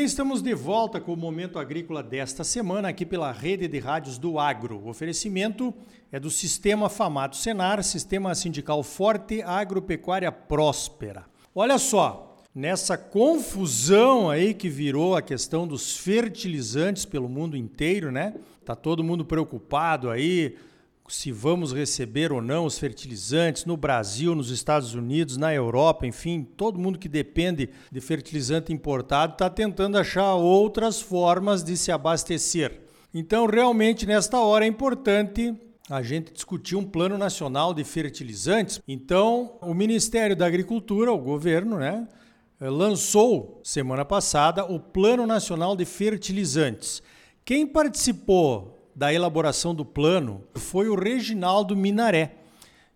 bem, estamos de volta com o Momento Agrícola desta semana, aqui pela rede de rádios do Agro. O oferecimento é do Sistema Famato Senar, Sistema Sindical Forte Agropecuária Próspera. Olha só, nessa confusão aí que virou a questão dos fertilizantes pelo mundo inteiro, né? Tá todo mundo preocupado aí se vamos receber ou não os fertilizantes no Brasil, nos Estados Unidos, na Europa, enfim, todo mundo que depende de fertilizante importado está tentando achar outras formas de se abastecer. Então, realmente, nesta hora é importante a gente discutir um plano nacional de fertilizantes. Então, o Ministério da Agricultura, o governo, né, lançou semana passada o Plano Nacional de Fertilizantes. Quem participou da elaboração do plano foi o Reginaldo Minaré,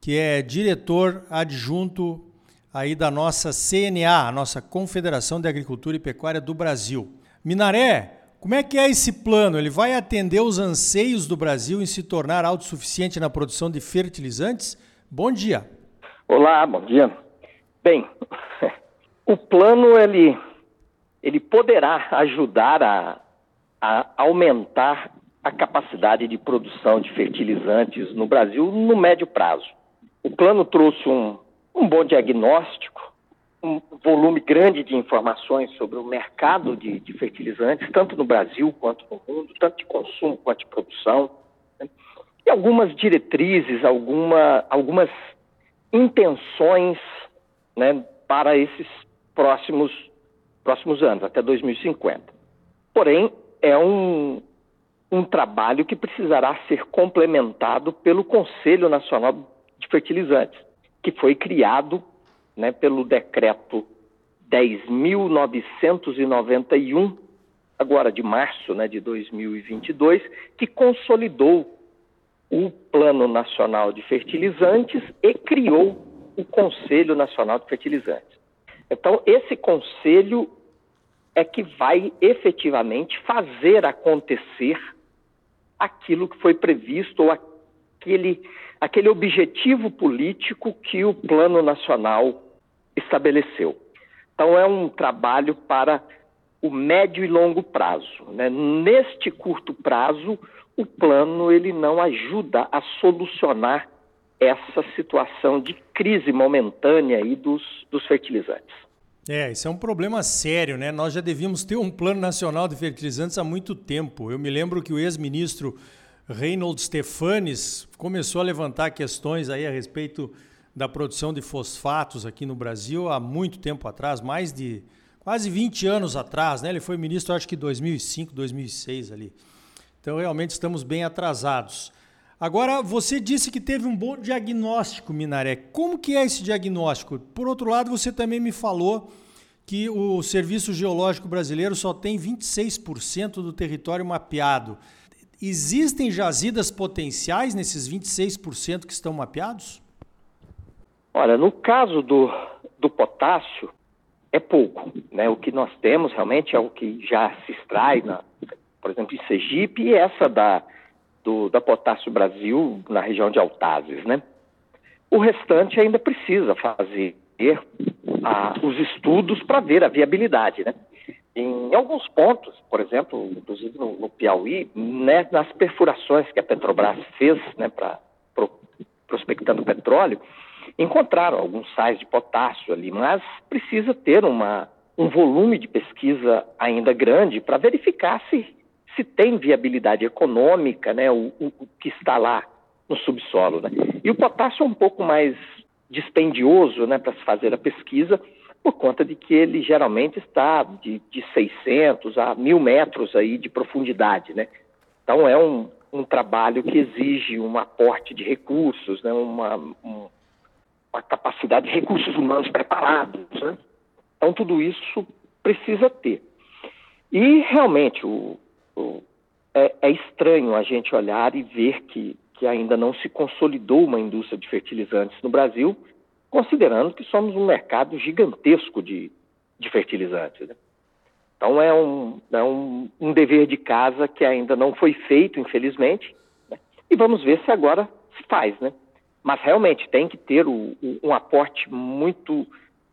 que é diretor adjunto aí da nossa CNA, a nossa Confederação de Agricultura e Pecuária do Brasil. Minaré, como é que é esse plano? Ele vai atender os anseios do Brasil em se tornar autossuficiente na produção de fertilizantes? Bom dia. Olá, bom dia. Bem, o plano ele, ele poderá ajudar a, a aumentar a capacidade de produção de fertilizantes no Brasil no médio prazo. O plano trouxe um, um bom diagnóstico, um volume grande de informações sobre o mercado de, de, fertilizantes, tanto no Brasil quanto no mundo, tanto de consumo quanto de produção, né? e algumas diretrizes, alguma, algumas intenções né, para esses próximos, próximos anos, até 2050. Porém, é um, um trabalho que precisará ser complementado pelo Conselho Nacional de Fertilizantes, que foi criado né, pelo decreto 10.991, agora de março né, de 2022, que consolidou o Plano Nacional de Fertilizantes e criou o Conselho Nacional de Fertilizantes. Então, esse conselho é que vai efetivamente fazer acontecer aquilo que foi previsto ou aquele, aquele objetivo político que o Plano Nacional estabeleceu. Então, é um trabalho para o médio e longo prazo. Né? Neste curto prazo, o plano ele não ajuda a solucionar essa situação de crise momentânea aí dos, dos fertilizantes. É, isso é um problema sério, né? Nós já devíamos ter um plano nacional de fertilizantes há muito tempo. Eu me lembro que o ex-ministro Reynold Stefanes começou a levantar questões aí a respeito da produção de fosfatos aqui no Brasil há muito tempo atrás, mais de quase 20 anos atrás, né? Ele foi ministro acho que 2005, 2006 ali. Então realmente estamos bem atrasados. Agora, você disse que teve um bom diagnóstico, Minaré. Como que é esse diagnóstico? Por outro lado, você também me falou que o Serviço Geológico Brasileiro só tem 26% do território mapeado. Existem jazidas potenciais nesses 26% que estão mapeados? Olha, no caso do, do potássio, é pouco. Né? O que nós temos realmente é o que já se extrai, na, por exemplo, em Sergipe, e essa da, do, da Potássio Brasil na região de Altazes, né? O restante ainda precisa fazer ah, os estudos para ver a viabilidade, né? Em alguns pontos, por exemplo, inclusive no, no Piauí, né, nas perfurações que a Petrobras fez, né, para pro, prospectando petróleo, encontraram alguns sais de potássio ali, mas precisa ter uma, um volume de pesquisa ainda grande para verificar se se tem viabilidade econômica, né, o, o, o que está lá no subsolo. Né? E o potássio é um pouco mais dispendioso né, para se fazer a pesquisa, por conta de que ele geralmente está de, de 600 a 1.000 metros aí de profundidade. Né? Então é um, um trabalho que exige um aporte de recursos, né, uma, um, uma capacidade de recursos humanos preparados. Né? Então tudo isso precisa ter. E realmente o, é, é, estranho a gente olhar e ver que, que ainda não se consolidou uma indústria de fertilizantes no Brasil, considerando que somos um mercado gigantesco de, de fertilizantes. Né? Então é, um, é um, um, dever de casa que ainda não foi feito, infelizmente, né? e vamos ver se agora se faz. Né? Mas realmente tem que ter o, o, um aporte muito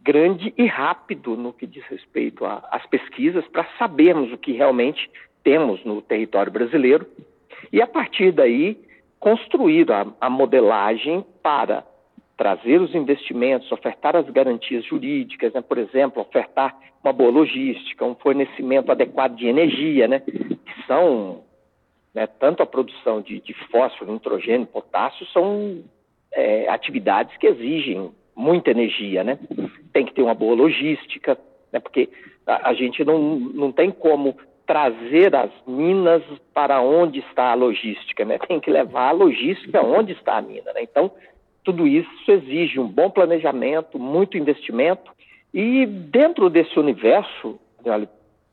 grande e rápido no que diz respeito às pesquisas para sabermos o que realmente temos no território brasileiro e, a partir daí, construir a, a modelagem para trazer os investimentos, ofertar as garantias jurídicas, né? por exemplo, ofertar uma boa logística, um fornecimento adequado de energia, né? que são né, tanto a produção de, de, fósforo, nitrogênio, potássio, são é, atividades que exigem muita energia, né? Tem que ter uma boa logística, né? Porque a, a gente não, não tem como trazer as minas para onde está a logística, né? Tem que levar a logística onde está a mina, né? Então, tudo isso exige um bom planejamento, muito investimento e dentro desse universo,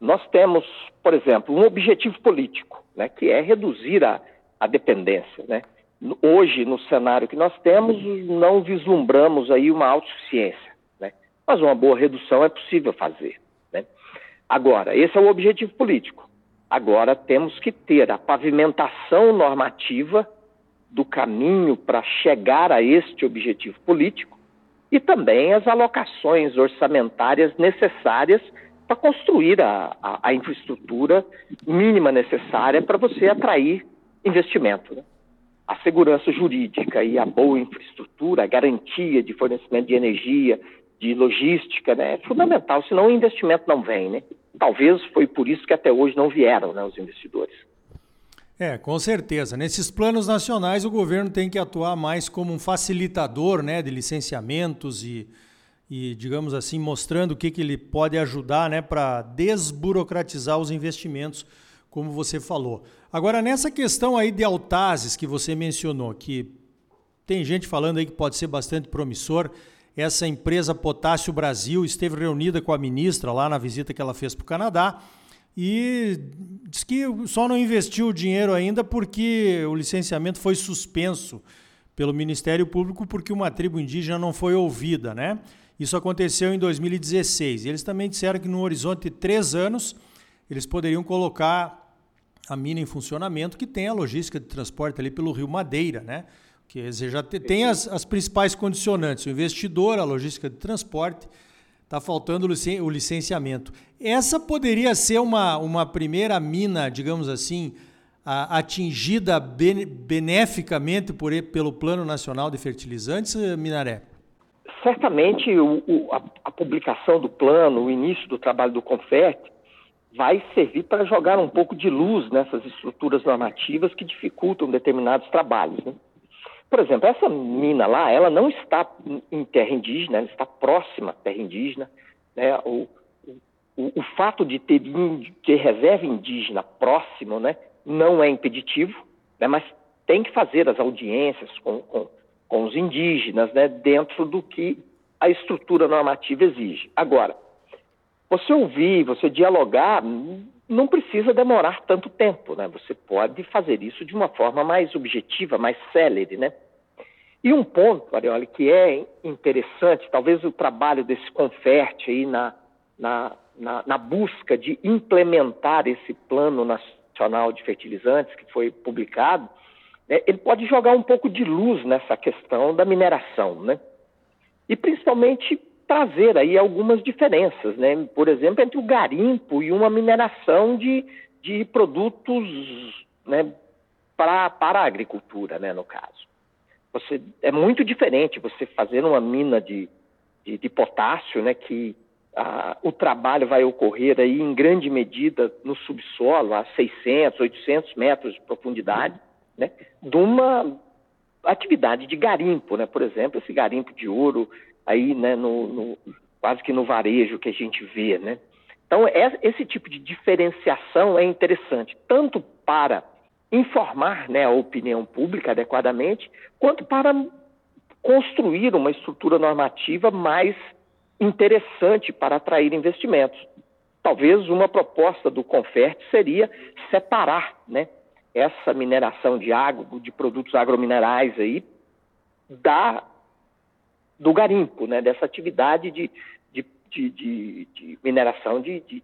nós temos, por exemplo, um objetivo político, né, que é reduzir a, a dependência, né? Hoje, no cenário que nós temos, não vislumbramos aí uma autossuficiência, né? mas uma boa redução é possível fazer. Agora, esse é o objetivo político. Agora temos que ter a pavimentação normativa do caminho para chegar a este objetivo político e também as alocações orçamentárias necessárias para construir a, a, a, infraestrutura mínima necessária para você atrair investimento. Né? a segurança jurídica e a boa infraestrutura, a garantia de fornecimento de energia, de logística, né, é fundamental, senão o investimento não vem, né? Talvez foi por isso que até hoje não vieram né, os investidores. É, com certeza. Nesses planos nacionais, o governo tem que atuar mais como um facilitador né, de licenciamentos e, e, digamos assim, mostrando o que, que ele pode ajudar né, para desburocratizar os investimentos como você falou. Agora, nessa questão aí de Altazes que você mencionou, que tem gente falando aí que pode ser bastante promissor, essa empresa Potássio Brasil esteve reunida com a ministra lá na visita que ela fez para o Canadá e diz que só não investiu o dinheiro ainda porque o licenciamento foi suspenso pelo Ministério Público porque uma tribo indígena não foi ouvida, né? Isso aconteceu em 2016. Eles também disseram que no horizonte de três anos eles poderiam colocar a mina em funcionamento, que tem a logística de transporte ali pelo Rio Madeira, né? Que dizer, já tem as, as principais condicionantes, o investidor, a logística de transporte, está faltando o licenciamento. Essa poderia ser uma, uma primeira mina, digamos assim, a, atingida beneficamente por, pelo Plano Nacional de Fertilizantes, Minaré? Certamente o, o, a, a, publicação do plano, o início do trabalho do Confert, vai servir para jogar um pouco de luz nessas estruturas normativas que dificultam determinados trabalhos. Né? Por exemplo, essa mina lá, ela não está em terra indígena, ela está próxima à terra indígena. Né? O, o, o fato de ter, ter reserva indígena próximo né, não é impeditivo, né, mas tem que fazer as audiências com, com, com os indígenas né, dentro do que a estrutura normativa exige. Agora, você ouvir, você dialogar, não precisa demorar tanto tempo, né? Você pode fazer isso de uma forma mais objetiva, mais célere, né? E um ponto, Arioli, que é interessante, talvez o trabalho desse Conferte aí na, na, na, na busca de implementar esse plano nacional de fertilizantes que foi publicado, né, ele pode jogar um pouco de luz nessa questão da mineração, né? E principalmente trazer aí algumas diferenças, né? Por exemplo, entre o garimpo e uma mineração de, de produtos né, para, para a agricultura, né, no caso. Você, é muito diferente você fazer uma mina de, de, de potássio, né, que o trabalho vai ocorrer aí em grande medida no subsolo, a 600, 800 metros de profundidade, né, de uma atividade de garimpo, né, por exemplo, esse garimpo de ouro aí, né, no, no, quase que no varejo que a gente vê, né? Então, é, esse tipo de diferenciação é interessante, tanto para informar né, a opinião pública adequadamente, quanto para construir uma estrutura normativa mais interessante para atrair investimentos. Talvez uma proposta do Confert seria separar né, essa mineração de água, de produtos agrominerais aí, da do garimpo, né, dessa atividade de, de, de, de mineração de, de,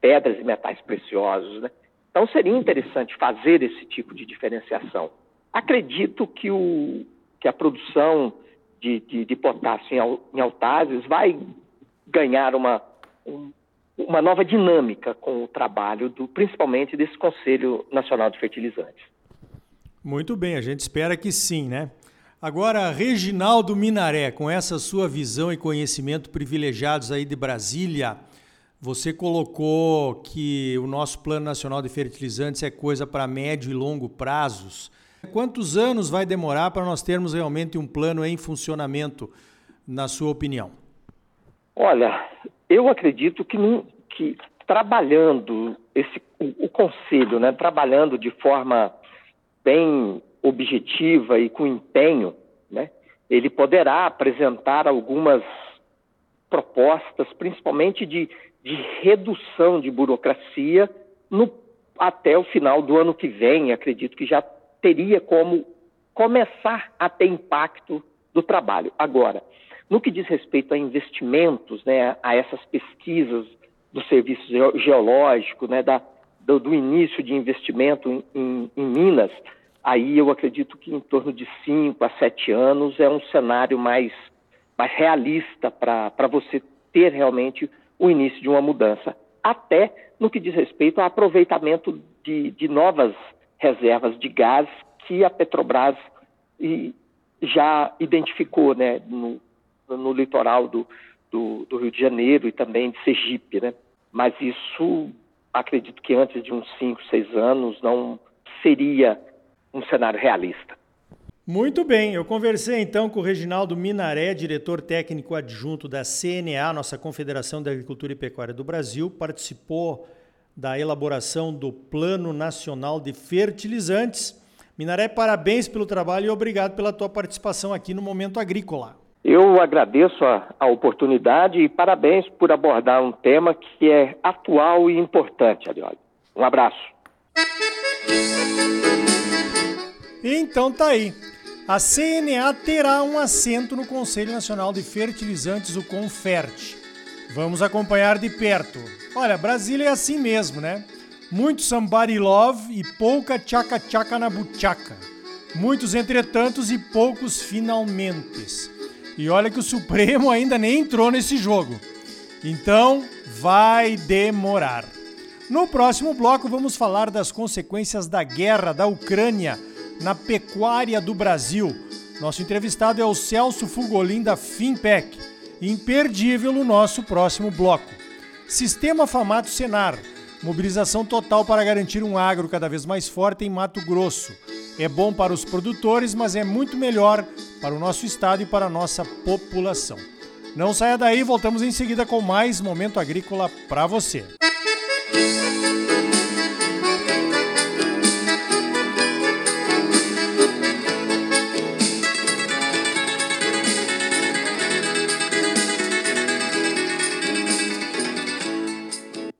pedras e metais preciosos. Né? Então seria interessante fazer esse tipo de diferenciação. Acredito que, o, que a produção de, de, de potássio em, em Altazes vai ganhar uma, um, uma nova dinâmica com o trabalho, do, principalmente desse Conselho Nacional de Fertilizantes. Muito bem, a gente espera que sim, né? Agora, Reginaldo Minaré, com essa sua visão e conhecimento privilegiados aí de Brasília, você colocou que o nosso Plano Nacional de Fertilizantes é coisa para médio e longo prazos. Quantos anos vai demorar para nós termos realmente um plano em funcionamento, na sua opinião? Olha, eu acredito que, que trabalhando esse, o, o conselho, né, trabalhando de forma bem objetiva e com empenho, né, ele poderá apresentar algumas propostas, principalmente de, de redução de burocracia no, até o final do ano que vem. Acredito que já teria como começar a ter impacto do trabalho. Agora, no que diz respeito a investimentos, né, a essas pesquisas do serviço geológico, né, da, do, do, início de investimento em, em, em, Minas, aí eu acredito que em torno de 5 a 7 anos é um cenário mais, mais realista para você ter realmente o início de uma mudança. Até no que diz respeito ao aproveitamento de, de novas reservas de gás que a Petrobras já identificou né, no, no litoral do, do, do, Rio de Janeiro e também de Sergipe. Né? Mas isso, acredito que antes de uns 5, 6 anos, não seria um cenário realista. Muito bem, eu conversei então com o Reginaldo Minaré, diretor técnico adjunto da CNA, nossa Confederação da Agricultura e Pecuária do Brasil, participou da elaboração do Plano Nacional de Fertilizantes. Minaré, parabéns pelo trabalho e obrigado pela tua participação aqui no Momento Agrícola. Eu agradeço a, a oportunidade e parabéns por abordar um tema que é atual e importante, Arioli. Um abraço. Então tá aí. A CNA terá um assento no Conselho Nacional de Fertilizantes, o CONFERT. Vamos acompanhar de perto. Olha, Brasília é assim mesmo, né? Muito somebody love e pouca tchaca-tchaca na buchaca. Muitos entretantos e poucos finalmentes. E olha que o Supremo ainda nem entrou nesse jogo. Então, vai demorar. No próximo bloco, vamos falar das consequências da guerra da Ucrânia na pecuária do Brasil. Nosso entrevistado é o Celso Fugolin da Finpec imperdível no nosso próximo bloco. Sistema Famato Senar. Mobilização total para garantir um agro cada vez mais forte em Mato Grosso. É bom para os produtores, mas é muito melhor para o nosso estado e para a nossa população. Não saia daí, voltamos em seguida com mais Momento Agrícola para você. Música